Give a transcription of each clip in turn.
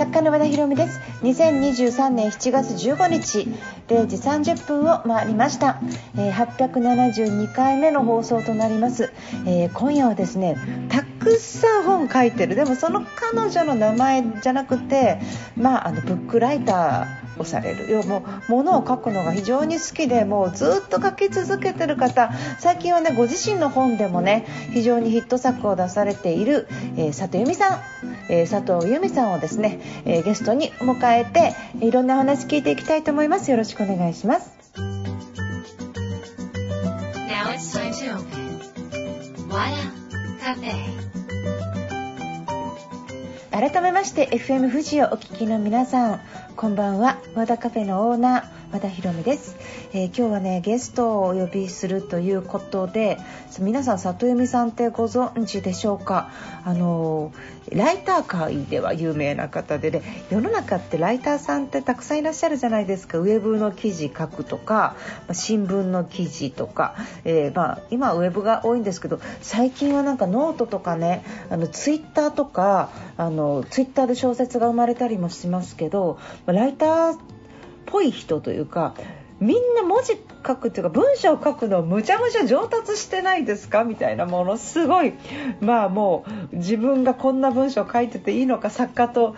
作家の和田博美です。2023年7月15日0時30分を回りました、えー、872回目の放送となります、えー、今夜はですねたくさん本書いてるでもその彼女の名前じゃなくてまああのブックライターをされる要はもものを書くのが非常に好きでもうずっと書き続けてる方最近はねご自身の本でもね非常にヒット作を出されている、えー、佐藤由美さん、えー、佐藤由美さんをですね、えー、ゲストに迎えていろんな話聞いていきたいと思いますよろしくお願いします。Now it's time to open. Waya Cafe. 改めまして FM 富士をお聞きの皆さんこんばんは。和田カフェのオーナー和田博美です、えー、今日はねゲストをお呼びするということで皆さんさとゆみさんってご存知でしょうか？あのライター界では有名な方でね世の中ってライターさんってたくさんいらっしゃるじゃないですか。ウェブの記事書くとか新聞の記事とか、えー、まあ、今はウェブが多いんですけど最近はなんかノートとかねあのツイッターとかあのツイッターで小説が生まれたりもしますけどライターぽい人というかみんな文字書くというか文章を書くのむちゃむちゃ上達してないですかみたいなものすごい。まあもう自分がこんな文章を書いてていいのか作家と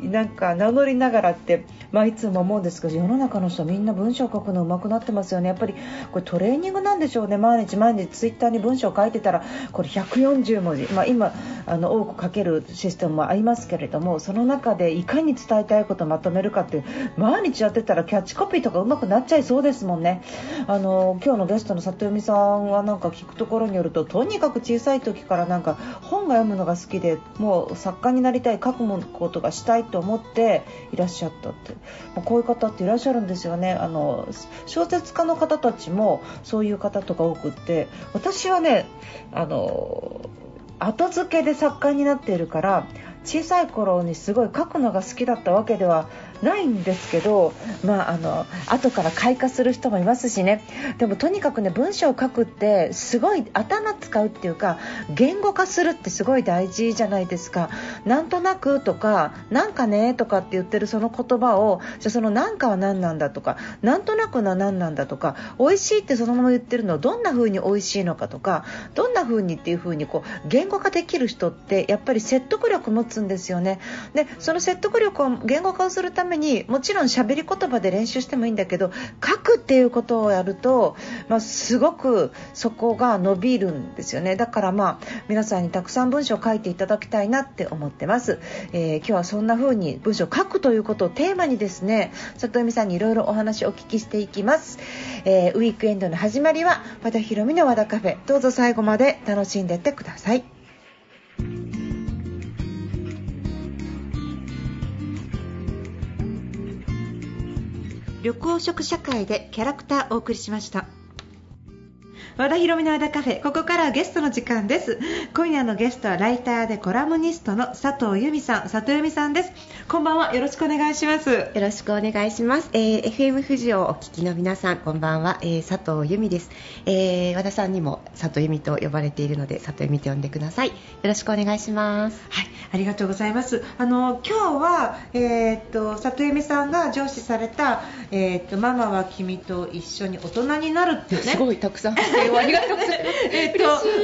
なんか名乗りながらって、まあ、いつも思うんですけど世の中の人みんな文章を書くの上手くなってますよね。やっぱりこれトレーニングなんでしょうね。毎日毎日ツイッターに文章を書いてたらこれ140文字、まあ、今あの多く書けるシステムもありますけれどもその中でいかに伝えたいことをまとめるかって毎日やってたらキャッチコピーとか上手くなっちゃいそうですもんね。あの今日のゲストの里読さんはなんか聞くところによるととにかく小さい時からなんか本が読むのが好きでもう作家になりたい書くことがしたいと思っていらっしゃったって、まあ、こういう方っていらっしゃるんですよねあの小説家の方たちもそういう方とか多くって私はねあの後付けで作家になっているから小さい頃にすごい書くのが好きだったわけではないんですけど、まあ、あの後から開花する人もいますしね。でもとにかくね文章を書くってすごい頭使うっていうか言語化するってすごい大事じゃないですか。なんとなくとかなんかねとかって言ってるその言葉をじゃそのなんかは何なんだとかなんとなくのは何なんだとか美味しいってそのまま言ってるのはどんな風に美味しいのかとかどんな風にっていう風にこう言語化できる人ってやっぱり説得力持つんですよね。でその説得力を言語化をするためめにもちろん喋り言葉で練習してもいいんだけど書くっていうことをやると、まあ、すごくそこが伸びるんですよね。だからまあ皆さんにたくさん文章を書いていただきたいなって思ってます、えー、今日はそんな風に文章を書くということをテーマにですね里見さんにいろいろお話をお聞きしていきます、えー、ウィークエンドの始まりは和田ひろみの和田カフェ。どうぞ最後まで楽しんでってください。緑黄色社会でキャラクターお送りしました。和田博美の和田カフェ。ここからはゲストの時間です。今夜のゲストはライターでコラムニストの佐藤由美さん。佐藤由美さんです。こんばんは。よろしくお願いします。よろしくお願いします、えー、FM 富士をお聞きの皆さんこんばんは、えー、佐藤由美です、えー、和田さんにも佐藤由美と呼ばれているので佐藤由美と呼んでください。よろしくお願いします。はい。ありがとうございます。あの今日はえー、っと佐藤由美さんが上司されたえー、っとママは君と一緒に大人になるっていうね。すごいたくさんありがとうございます。えっと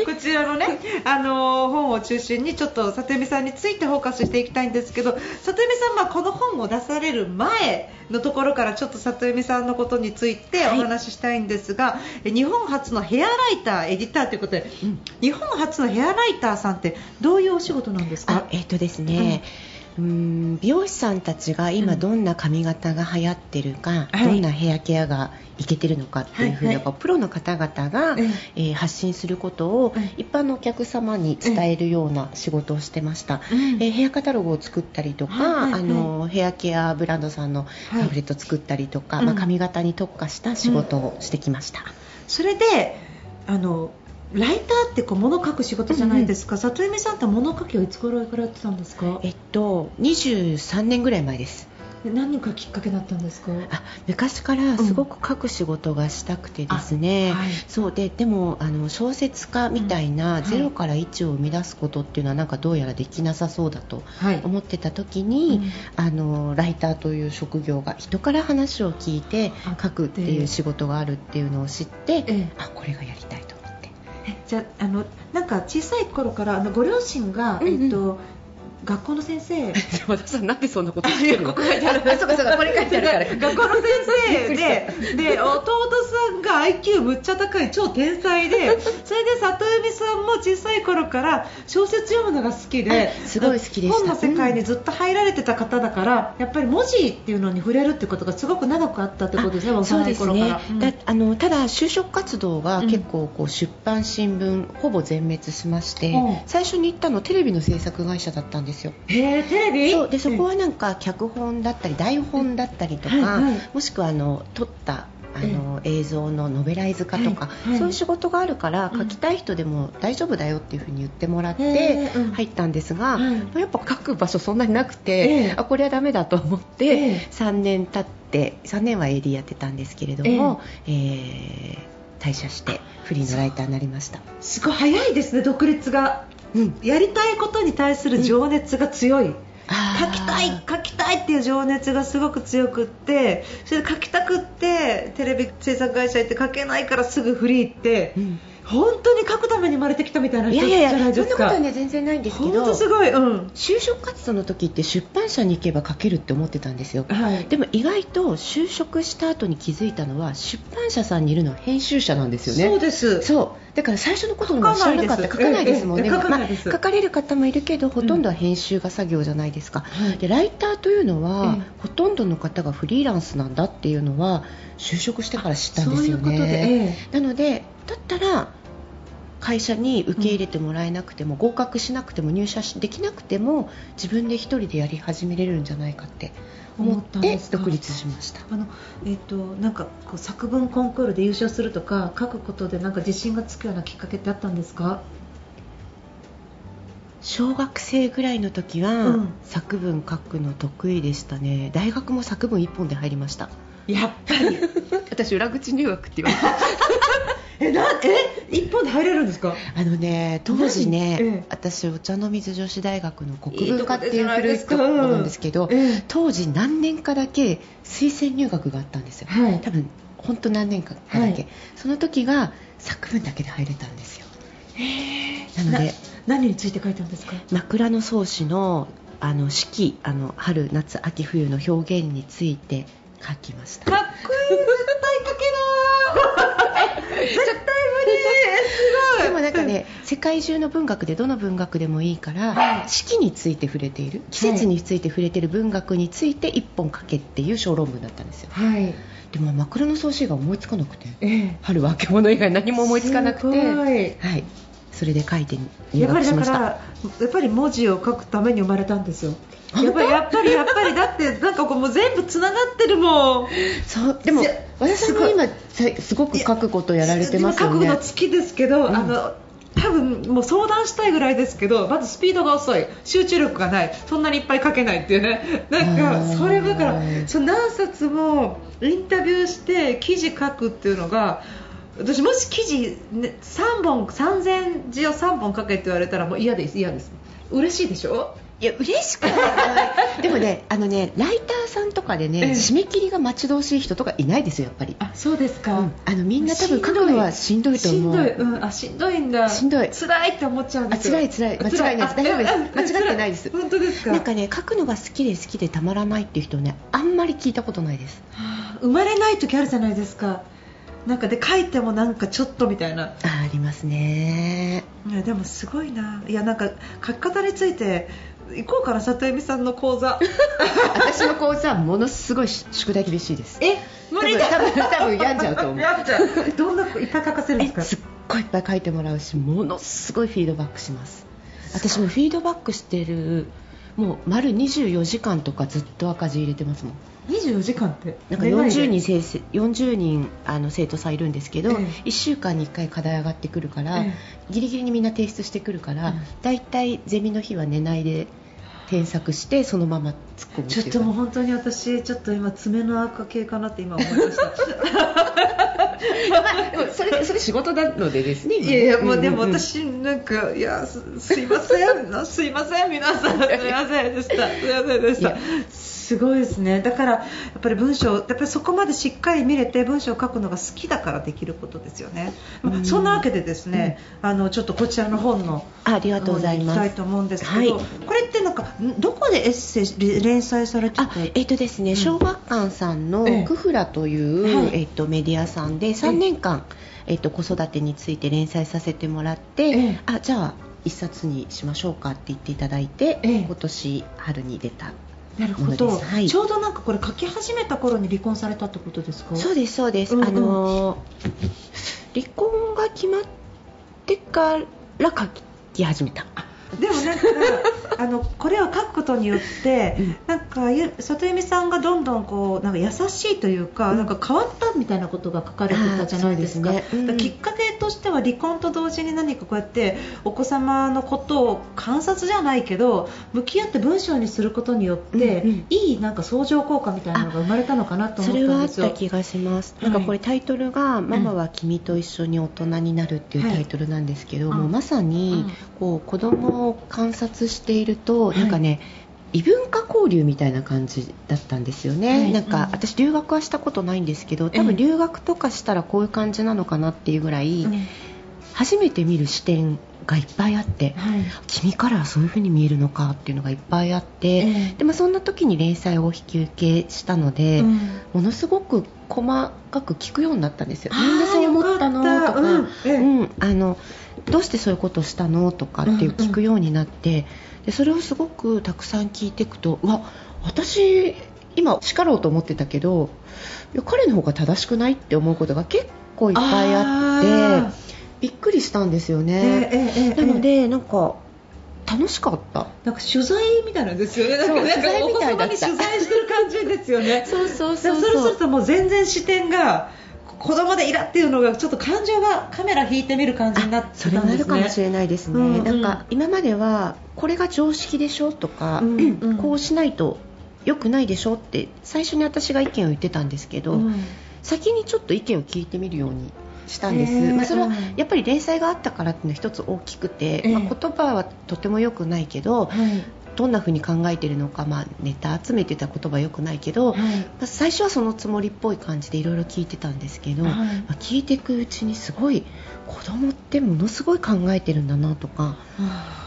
こちらのねあの本を中心にちょっと里見さんについてフォーカスしていきたいんですけど里見さんはこの本を出される前のところからちょっと里見さんのことについてお話ししたいんですが、はい、日本初のヘアライターエディターということで、うん、日本初のヘアライターさんってどういうお仕事なんですか？えっとですね。うんうん美容師さんたちが今どんな髪型が流行ってるか、うん、どんなヘアケアがいけてるのかっていうふうに、はい、プロの方々が、えー、発信することを一般のお客様に伝えるような仕事をしてました、うん、えー、ヘアカタログを作ったりとか、はいはい、あのヘアケアブランドさんのタブレット作ったりとか、まあ、髪型に特化した仕事をしてきました、それであのライターってこう物書く仕事じゃないですか、うん、里弓さんって物書きはいつ頃からやってたんですか？えっと23年ぐらい前です。何かきっかけだったんですか？あ昔からすごく書く仕事がしたくてですね、うん。はい、そうででもあの小説家みたいなゼロから1を生み出すことっていうのはなんかどうやらできなさそうだと思ってた時に、はいうん、あのライターという職業が人から話を聞いて書くっていう仕事があるっていうのを知って、あこれがやりたいと。じゃあのなんか小さい頃からあのご両親が、えっと学校の先生。和田さんなんでそんなことしてるの？ここ書いてある。そうかそうかこれ書いてあるから。学校の先生でで弟さんが IQ むっちゃ高い超天才で それで里海さんも小さい頃から小説読むのが好きですごい好きで本の世界にずっと入られてた方だから、やっぱり文字っていうのに触れるってことがすごく長くあったってことですねそうですね、うん、だあのただ就職活動が結構こう出版新聞ほぼ全滅しまして、うん、最初に行ったのテレビの制作会社だったんですよ。へえテレビ？そう。でそこはなんか脚本だったり台本だったりとか、はいはい、もしくはあの撮ったあの映像のノベライズ化とか、はいはい、そういう仕事があるから書きたい人でも大丈夫だよっていうふうに言ってもらって入ったんですが、やっぱ書く場所そんなになくて、あこれはダメだと思って、3年経って3年は AD やってたんですけれども、えー、退社してフリーのライターになりました。すごい早いですね独立がうん、やりたいことに対する情熱が強い、うん、書きたい書きたいっていう情熱がすごく強くってそれで書きたくってテレビ制作会社行って書けないからすぐフリーって、うん本当に書くために生まれてきたみたいな人じゃないですか。そんなことはね全然ないんですけどすごい、うん、就職活動の時って出版社に行けば書けるって思ってたんですよ、はい、でも意外と就職した後に気づいたのは出版社さんにいるのは編集者なんですよね。そうです。そう。だから最初のことの知らなかった。書かないです。もんね、まあ、書かれる方もいるけどほとんどは編集が作業じゃないですか、うん、でライターというのは、ほとんどの方がフリーランスなんだっていうのは就職してから知ったんですよね。なのでだったら会社に受け入れてもらえなくても、合格しなくても入社できなくても自分で1人でやり始めれるんじゃないかって思って独立しました。あの、えーと、なんかこう作文コンクールで優勝するとか書くことでなんか自信がつくようなきっかけってあったんですか？小学生ぐらいの時は、作文書くの得意でしたね。大学も作文1本で入りました。やっぱり。私裏口入学って言われたえなえ一本で入れるんですか？あのね当時ね、ええ、私お茶の水女子大学の国文科っていう古いところなんですけど、え、当時何年かだけ推薦入学があったんですよ、はい、多分本当何年かだけ、はい、その時が作文だけで入れたんですよ。なので何について書いたんですか？枕草子のあの四季あの春夏秋冬の表現について書きました。かっこいい。絶対書けない絶対無理すごい。でもなんかね世界中の文学でどの文学でもいいから、はい、四季について触れている。季節について触れている文学について一本書けっていう小論文だったんですよ、はい、でも枕草子が思いつかなくて、えー、春は獣以外何も思いつかなくて。はいそれで書いて入学しました。やっぱり文字を書くために生まれたんですよ。やっぱりやっぱりやっぱりだってなんかこうもう全部つながってるもん。そうでも和田さんも今すごく書くことやられてますよね。書くの好きですけど、うん、あの多分もう相談したいぐらいですけどまずスピードが遅い。集中力がない。そんなにいっぱい書けないっていうね。なんかそれだからその何冊もインタビューして記事書くっていうのが私もし記事、ね、3本3000字を3本書けって言われたらもう嫌です嫌です。嬉しいでしょ？いや嬉しくない。でもねあのねライターさんとかでね、ええ、締め切りが待ち遠しい人とかいないですよやっぱり。あそうですか、うん、あのみんな多分書くのはしんどいと思う。しんどい、うん、あしんどいんだ。しんどい。辛いって思っちゃうんですよ。あ辛い辛い。間違いないです大丈夫です。間違ってないです。本当ですか？なんかね書くのが好きで好きでたまらないっていう人ねあんまり聞いたことないです、はあ、生まれない時あるじゃないですかなんかで書いてもなんかちょっとみたいな。あありますね。いやでもすごいな。いやなんか書き方について行こうかな里恵美さんの講座。私の講座ものすごい宿題厳しいです。え無理だ。多分多分病んじゃうと思う。病んじゃう。どんないっぱい書かせるんですか？すっごいいっぱい書いてもらうしものすごいフィードバックします。私もフィードバックしてるもう丸24時間とかずっと赤字入れてますもん24時間って。なんか40人生40人あの生徒さんいるんですけど、ええ、1週間に1回課題上がってくるから、ええ、ギリギリにみんな提出してくるから、うん、だいたいゼミの日は寝ないで添削してそのまま突っ込むちょっともう本当に私ちょっと今爪の赤系かなって今思いました。まあ、それそれ仕事なのでですねいやいやもうでも私なんかいやすすいませんすいません皆さん。すいませんでした。すいませんでしたすごいですね。だからやっぱり文章やっぱりそこまでしっかり見れて文章を書くのが好きだからできることですよね、まあ、そんなわけでですね、うん、あのちょっとこちらの本のありがとうございます。たいと思うんですけど、はい、これってなんかどこでエッセイ連載されてあえっ、ー、とですね、うん、小学館さんのクフラという、ええっ、ー、とメディアさんで3年間、えっ、ー、と子育てについて連載させてもらって、あじゃあ一冊にしましょうかって言っていただいて、今年春に出たなるほど、はい、ちょうどなんかこれ書き始めた頃に離婚されたってことですか？そうですそうです、うんうん、あの離婚が決まってから書き始めたでもなんかあのこれを書くことによって、うん、なんか里由美さんがどんどんこうなんか優しいというか、うん、なんか変わったみたいなことが書かれてたじゃないですか。すね。うん、きっかけとしては離婚と同時に何かこうやってお子様のことを観察じゃないけど向き合って文章にすることによって、うんうん、いいなんか相乗効果みたいなのが生まれたのかなと思ったんですよ。それはあった気がします。なんかこれタイトルが、ママは君と一緒に大人になるっていうタイトルなんですけど、はい、もうまさにこう子供を観察していると、なんかね、異文化交流みたいな感じだったんですよね、はい、なんか、私留学はしたことないんですけど多分留学とかしたらこういう感じなのかなっていうぐらい、初めて見る視点がいっぱいあって、はい、君からはそういう風に見えるのかっていうのがいっぱいあって、えー、でもそんな時に連載を引き受けしたので、うん、ものすごく細かく聞くようになったんですよ。なんでそう思ったのとか、うん、あのどうしてそういうことをしたの？とかっていう聞くようになって、うんうん。でそれをすごくたくさん聞いていくとうわ私今叱ろうと思ってたけど彼の方が正しくないって思うことが結構いっぱいあってびっくりしたんですよね、えーえー、なのでなんか楽しかった。なんか取材みたいなんですよね。なんか取材みたいだった。取材してる感じですよね。そうそうそうそれするともう全然視点が子供でイラっていうのがちょっと感情がカメラ引いてみる感じになってたんですね。それもあるかもしれないですね、うんうん、なんか今まではこれが常識でしょ？とか、うんうん、こうしないと良くないでしょ？って最初に私が意見を言ってたんですけど、うん、先にちょっと意見を聞いてみるようにしたんです、まあ、それはやっぱり連載があったからっていうのは一つ大きくて、まあ、言葉はとても良くないけど、どんな風に考えているのか、まあ、ネタ集めてた言葉よくないけど、はい、まあ、最初はそのつもりっぽい感じでいろいろ聞いてたんですけど、はい、まあ、聞いていくうちにすごい子供ってものすごい考えてるんだなとか、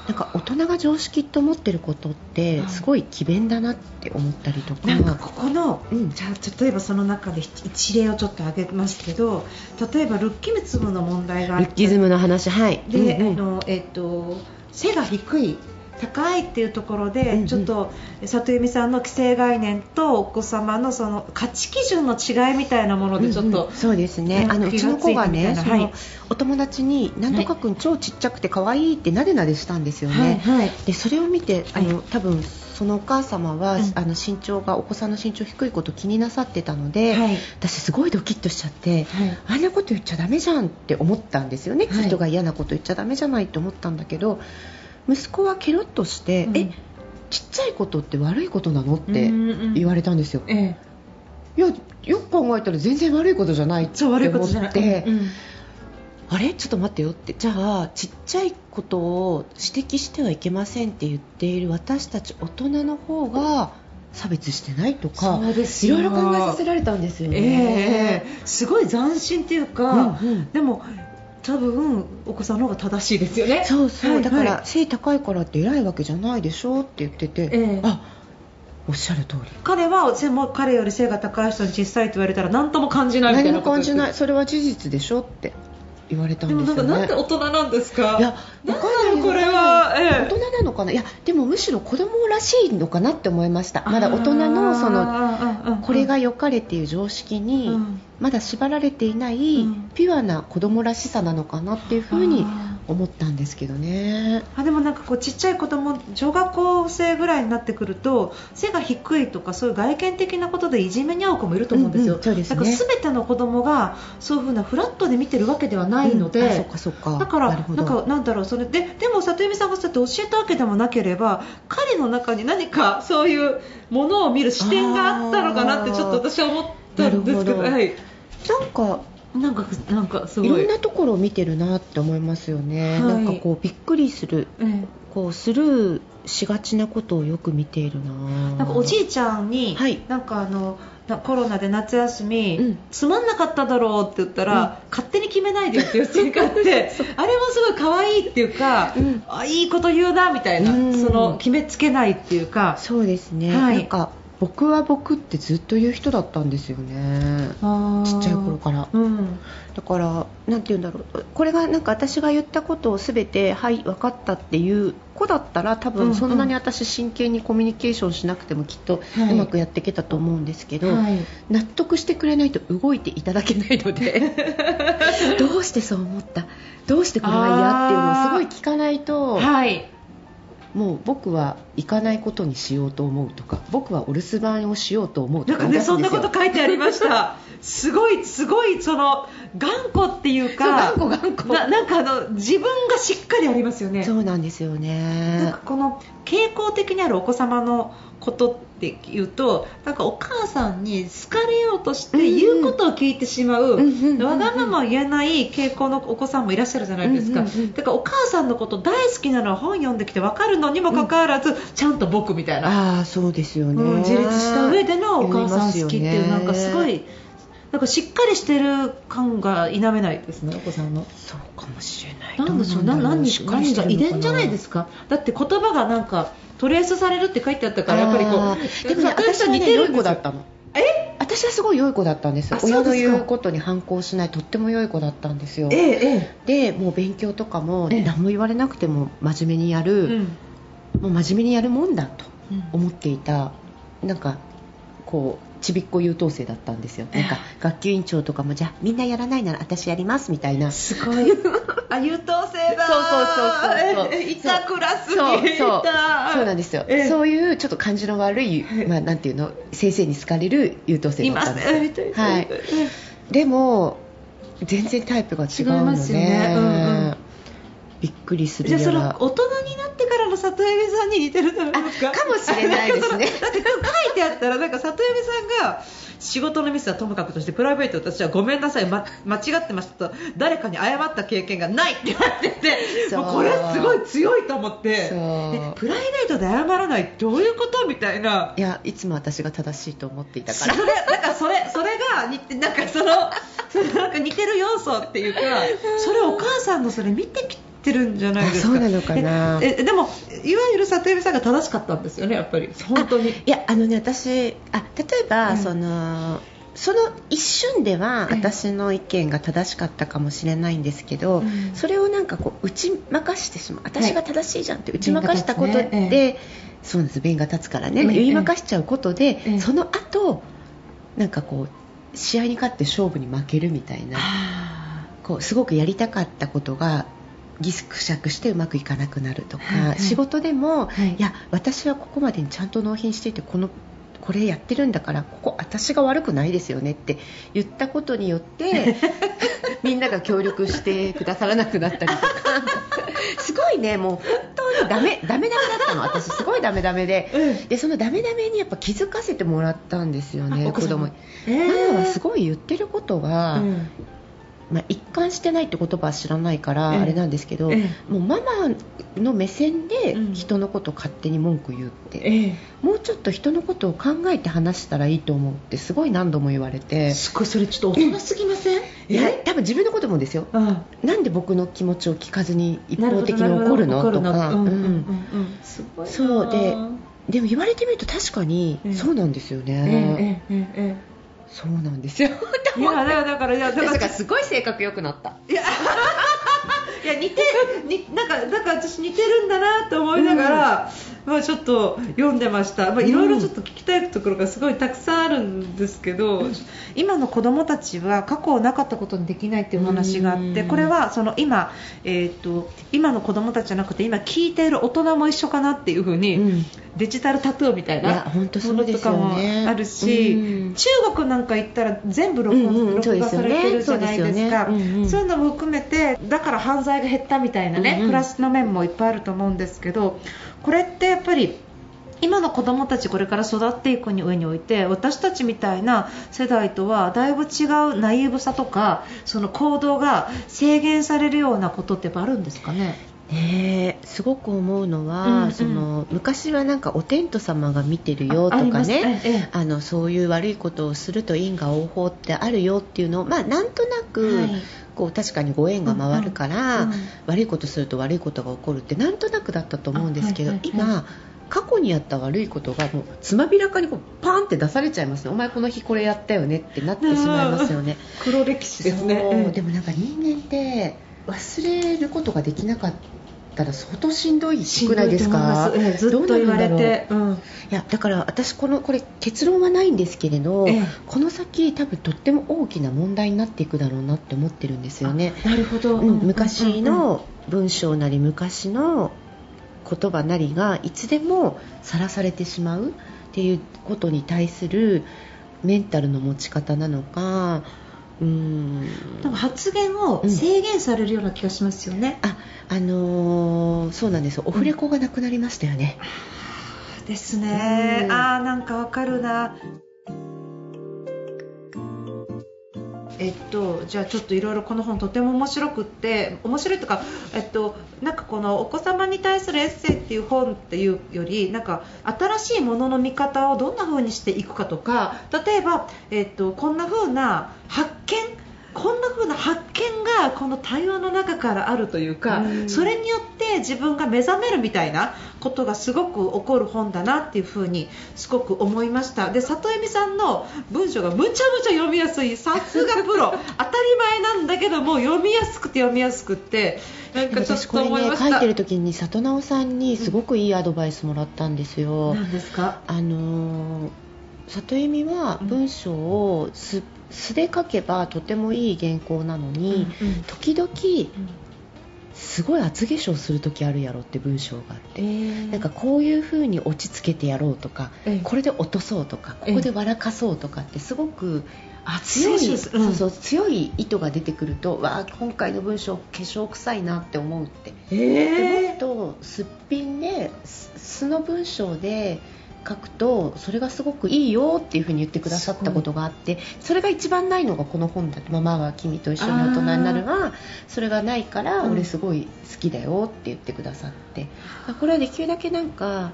なんか大人が常識って思ってることってすごい詭弁だなって思ったりとか、なんかここの、うん、じゃあ例えばその中で一例をちょっと挙げますけど例えばルッキズムの問題があって。ルッキズムの話はい。で、うんうん、あのえっ、と背が低い高いっていうところで、ちょっと里由美さんの既成概念とお子様のその価値基準の違いみたいなものでちょっと、うんうん、そうですね、あのうちの子がね、はい、お友達になんとか君、超ちっちゃくて可愛いってなでなでしたんですよね、はいはい、でそれを見てあの、多分そのお母様は、うん、あの身長がお子さんの身長低いこと気になさってたので、はい、私すごいドキッとしちゃって、はい、あんなこと言っちゃだめじゃんって思ったんですよね、人が嫌なこと言っちゃだめじゃないって思ったんだけど息子はケロッとして、うん、えちっちゃいことって悪いことなの？って言われたんですよ。うんうん、いやよく考えたら全然悪いことじゃないって思って、うん、あれ？ちょっと待ってよって。じゃあちっちゃいことを指摘してはいけませんって言っている私たち大人の方が差別してないとかいろいろ考えさせられたんですよね、えー、すごい斬新っていうか、うんうん、でも多分お子さんの方が正しいですよね。そうそう、はい、だから背高いからって偉いわけじゃないでしょって言ってて、えー、あおっしゃる通り。彼は背も彼より背が高い人に小さいと言われたら何とも感じないみたいな何も感じない。それは事実でしょって言われたんですよ、ね、でもなんかなんで大人なんですか？いや分かんないこれは、ええ、大人なのかな？いやでもむしろ子供らしいのかなって思いました。まだ大人のそのこれが良かれっていう常識にまだ縛られていない、ピュアな子供らしさなのかなっていうふうに思ったんですけどね。あでもなんかこうちっちゃい子供小学校生ぐらいになってくると背が低いとかそういう外見的なことでいじめに遭う子もいると思うんですよ、うんうんそうですね。だから全ての子供がそういう風なフラットで見てるわけではないので、うんあそっかそっか。だからなんかなんだろうそれででも里見さんがそうやって教えたわけでもなければ彼の中に何かそういうものを見る視点があったのかなってちょっと私は思ったんですけど。はい、なんかなんかなんかすごい。いろんなところを見てるなって思いますよね、はい。なんかこうびっくりする。ええ。こうスルーしがちなことをよく見ているな。なんかおじいちゃんに、はい。なんかあのなコロナで夏休み、うん。つまんなかっただろうって言ったら、勝手に決めないでよっていうシーンがあって あれもすごい可愛いっていうか、うん。あいいこと言うなみたいな、うん。その決めつけないっていうか。そうですね、はい。なんか僕は僕ってずっと言う人だったんですよね。ちっちゃい頃から。うん。だからなんて言うんだろう。これがなんか私が言ったことを全てはい分かったっていう子だったら多分そんなに私真剣にコミュニケーションしなくてもきっとはい。うまくやっていけたと思うんですけど、はい。納得してくれないと動いていただけないので どうしてそう思った？どうしてこれは嫌っていうのをすごい聞かないとはいもう僕は行かないことにしようと思うとか僕はお留守番をしようと思うとかなんかねそんなこと書いてありました。すごいすごいその頑固っていうか頑固頑固。ななんかあの自分がしっかりありますよね。そうなんですよなんねかこの傾向的にあるお子様のことっていうとなんかお母さんに好かれようとして言うことを聞いてしまう、うんうんうんうん。わがままを言えない傾向のお子さんもいらっしゃるじゃないですか、うんうんうん。だからお母さんのこと大好きなのは本読んできて分かるのにもかかわらず、ちゃんと僕みたいな、ああそうですよね、うん自立した上でのお母さん好きっていう、なんかすごいなんかしっかりしてる感が否めないですねお子さんの。そうかもしれない。なんでしょうな何しっかりしてるのか伝じゃないですか。だって言葉がなんかトレースされるって書いてあったからやっぱりこうでもね私はね良い子だったの。え？私はすごい良い子だったんです親の言うことに反抗しないとっても良い子だったんですよ。えええでもう勉強とかもええ。何も言われなくても真面目にやえる、うん。もう真面目にやるもんだとうん。思っていたなんかこうちびっこ優等生だったんですよ。なんか学級委員長とかもじゃあみんなやらないなら私やりますみたいな。すごい。あ優等生だ。そうそうそうそう。そうええいたクラスにいそう。た。そうなんですよ、ええ。そういうちょっと感じの悪い、まあ、なんていうの先生に好かれる優等生だったんですよ。はい。でも全然タイプが違う違いまので、すよね。うんうんびっくりするじゃあそれ大人になってからの里山さんに似てるんじゃないですか？あかもしれないですね。だって書いてあったらなんか里山さんが仕事のミスはともかくとしてプライベート私はごめんなさい、ま、間違ってましたと誰かに謝った経験がないって言われて。てもうこれすごい強いと思って。プライベートで謝らないどういうこと？みたいな。いやいつも私が正しいと思っていたそれからなんかそれそれが似てなんかその それなんか似てる要素っていうかそれお母さんのそれ見てきてるんじゃないですかあそうなのかな。ええでもいわゆる里山さんが正しかったんですよねやっぱり。本当に。いやあのね私あ例えば、うん。そのその一瞬ではええ。私の意見が正しかったかもしれないんですけど、うん。それをなんかこう打ち負かしてしまう。私が正しいじゃんって打ち負かしたことで、ね。えそうなんです弁が立つからね、ええ言い負かしちゃうことで、ええ。その後なんかこう試合に勝って勝負に負けるみたいな。こうすごくやりたかったことがギスクシャクしてうまくいかなくなるとか、はいはい。仕事でも、はい。いや私はここまでにちゃんと納品していてこのこれやってるんだからここ私が悪くないですよねって言ったことによって みんなが協力してくださらなくなったりとか。すごいねもう本当にダメダメダメだったの。私すごいダメダメで。うん。でそのダメダメにやっぱ気づかせてもらったんですよね子供ママはすごい言ってることは、うんまあ、一貫してないって言葉は知らないからええ。あれなんですけど、えもうママの目線でうん。人のことを勝手に文句言うって、ええ。もうちょっと人のことを考えて話したらいいと思うってすごい何度も言われて。すごいそれちょっと大人すぎません？いや多分自分のこともですよ。あなんで僕の気持ちを聞かずに一方的に怒るのとか。そう。ででも言われてみると確かにええそうなんですよえね、ええええそうなんですよ。えいやだからだからいやだからすごい性格良くなった。いや。いや似てになんかだから私似てるんだなと思いながら、まあ、ちょっと読んでました、まあ、いろいろちょっと聞きたいところがすごいたくさんあるんですけど、うん、今の子どもたちは過去なかったことにできないっていう話があってこれはその今、えーと、今の子どもたちじゃなくて今聞いている大人も一緒かなっていうふうに、うん、デジタルタトゥーみたいなものとかもあるし、うん、中国なんか行ったら全部録音、録画されてるじゃないですか、そういうのも含めてだから犯罪が減ったみたいなね、プラスの面もいっぱいあると思うんですけどこれってやっぱり今の子どもたちこれから育っていく上において私たちみたいな世代とはだいぶ違うナイーブさとかその行動が制限されるようなことってあるんですかね？ね、すごく思うのは、うんうん、その昔はなんかお天道様が見てるよとかねあ、ええ、あのそういう悪いことをすると因果応報ってあるよっていうのを、まあ、なんとなく、はい、こう確かにご縁が回るから、うんうん、悪いことすると悪いことが起こるってなんとなくだったと思うんですけど、はいはいはい、今過去にやった悪いことがもうつまびらかにこうパンって出されちゃいますね。お前この日これやったよねってなってしまいますよね。黒歴史ですね。でもなんか人間って忘れることができなかったら相当しんどいくないですか、ええ、ずっと言われて、うん、いやだから私このこれ結論はないんですけれど、え、この先多分とっても大きな問題になっていくだろうなって思ってるんですよね。なるほど、うん、昔の文章なり昔の言葉なりがいつでもさらされてしまうっていうことに対するメンタルの持ち方なのかうん。でも発言を制限されるような気がしますよね、うん、ああのー、そうなんです。オフレコがなくなりましたよね、うん、ですね、ああなんかわかるなえっと、じゃあちょっといろいろこの本とても面白くって面白いとか、えっと、なんかこのお子様に対するエッセイっていう本っていうよりなんか新しいものの見方をどんな風にしていくかとか例えば、えっと、こんな風な発見こんな風な発見がこの対話の中からあるというか、うそれによって自分が目覚めるみたいなことがすごく起こる本だなっていう風にすごく思いました。で里恵美さんの文章がむちゃむちゃ読みやすい。さすがプロ。当たり前なんだけども読みやすくて読みやすくって。なんかちょっと思いました、ね、書いてる時に里直さんにすごくいいアドバイスもらったんですよ。何ですか？あの里恵美は文章をす素で書けばとてもいい原稿なのに、うんうん、時々、すごい厚化粧する時あるやろって文章があって、えー、なんかこういう風に落ち着けてやろうとか、えー、これで落とそうとかここで笑かそうとかってすごく強い、うん、そうそう強い意図が出てくるとわあ今回の文章化粧臭いなって思うって、えー、でもっとすっぴんで素の文章で書くとそれがすごくいいよっていうふうに言ってくださったことがあってそれが一番ないのがこの本だと「ママは君と一緒に大人になるが」それがないから俺すごい好きだよって言ってくださって、うん、これはできるだけなんか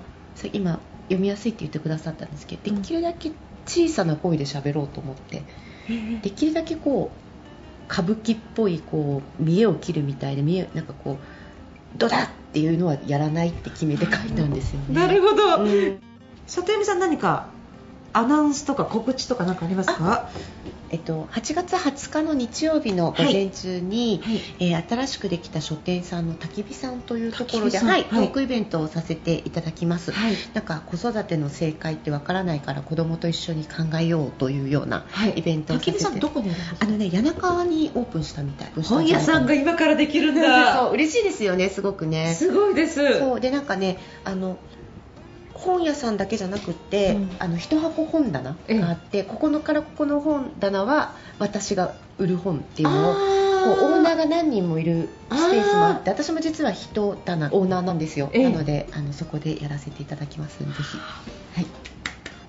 今読みやすいって言ってくださったんですけどできるだけ小さな声で喋ろうと思って、できるだけこう歌舞伎っぽいこう見栄を切るみたいで見栄なんかこうドダっていうのはやらないって決めて書いたんですよね。なるほど、うん里見さん何かアナウンスとか告知とか何かありますか？えっと、8月20日の日曜日の午前中に、はい。はい、えー、新しくできた書店さんの焚き火さんというところで、はい、トークイベントをさせていただきます、なんか子育ての正解ってわからないから子供と一緒に考えようというようなイベントをさせて、焚き火さんどこにあのね谷中にオープンしたみたい。本屋さんが今からできるんだ。そう嬉しいですよねすごくね。すごいです。そうでなんかねあの本屋さんだけじゃなくて、うん、あの一箱本棚があって、ここのからここの本棚は私が売る本っていうのをこうオーナーが何人もいるスペースもあって私も実は一棚オーナーなんですよ、なのであのそこでやらせていただきますぜひ。はい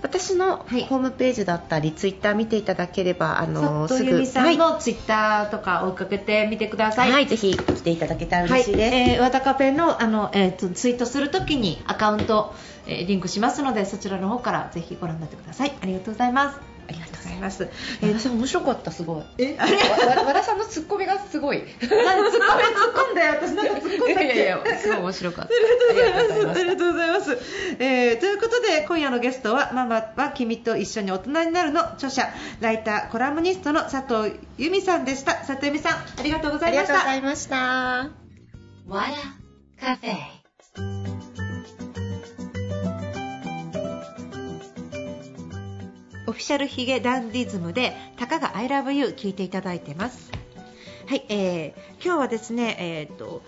私のホームページだったり、ツイッター見ていただければあのすぐ。さんのツイッターとか追いかけてみてください。はいぜひ来ていただけたら嬉しいです、はい、えー、和田カフェのあの、えーと、ツイートするときにアカウント、えー、リンクしますのでそちらの方からぜひご覧になってください。ありがとうございますありがとうございます。えー、私面白かったすごい。え、あれ？和田さんのツッコミがすごい。突っ込ん突っ込んで私なんか突っ込んだいやいやすごい面白かった。ありがとうございます。ありがとうございます。えー、ということで今夜のゲストはママは君と一緒に大人になるの著者ライターコラムニストの佐藤由美さんでした。佐藤由美さんありがとうございました。ありがとうございました。わらカフェ。オフィシャルヒゲダンディズムでたかが I love you 聞いていただいてます。はい、えー、今日はですねえっ、ー、と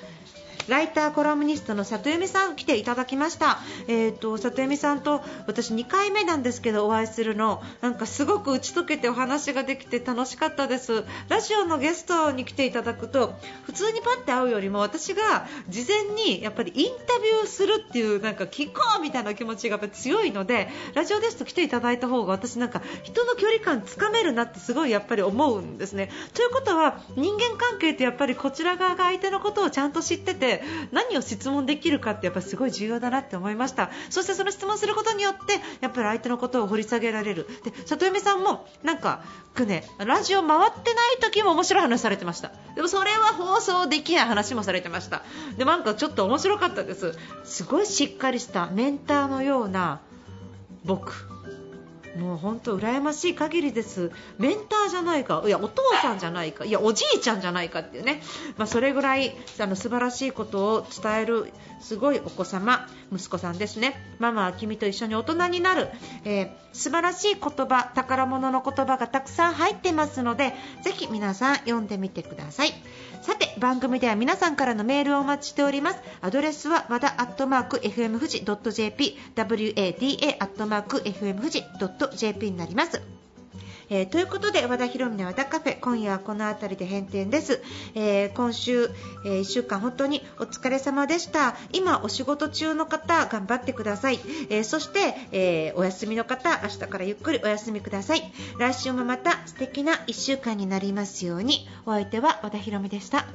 ライターコラムニストの里由さん来ていただきました、えーと、里由さんと私2回目なんですけどお会いするの。なんかすごく打ち解けてお話ができて楽しかったです。ラジオのゲストに来ていただくと普通にパッて会うよりも私が事前にやっぱりインタビューするっていうなんか聞こうみたいな気持ちがやっぱ強いのでラジオゲスト来ていただいた方が私なんか人の距離感つかめるなってすごいやっぱり思うんですね。ということは人間関係ってやっぱりこちら側が相手のことをちゃんと知ってて何を質問できるかってやっぱすごい重要だなって思いました。そしてその質問することによってやっぱり相手のことを掘り下げられる。で里嫁さんもなんかくねラジオ回ってない時も面白い話されてました。でもそれは放送できない話もされてました。でなんかちょっと面白かったです。すごいしっかりしたメンターのような僕。もう本当羨ましい限りです。メンターじゃないか。いやお父さんじゃないか。いやおじいちゃんじゃないかっていうね、まあ、それぐらいあの素晴らしいことを伝えるすごいお子様息子さんですね。ママは君と一緒に大人になる、えー、素晴らしい言葉宝物の言葉がたくさん入ってますのでぜひ皆さん読んでみてください。さて番組では皆さんからのメールをお待ちしております。アドレスは和田アットマーク FM 富士 .jp wada アットマーク FM 富士 .jp になります。えー、ということで和田博美の和田カフェ今夜はこの辺りで閉店です、えー、今週、えー、1週間本当にお疲れ様でした。今お仕事中の方頑張ってください、えそして、えお休みの方明日からゆっくりお休みください。来週もまた素敵な1週間になりますように。お相手は和田博美でした。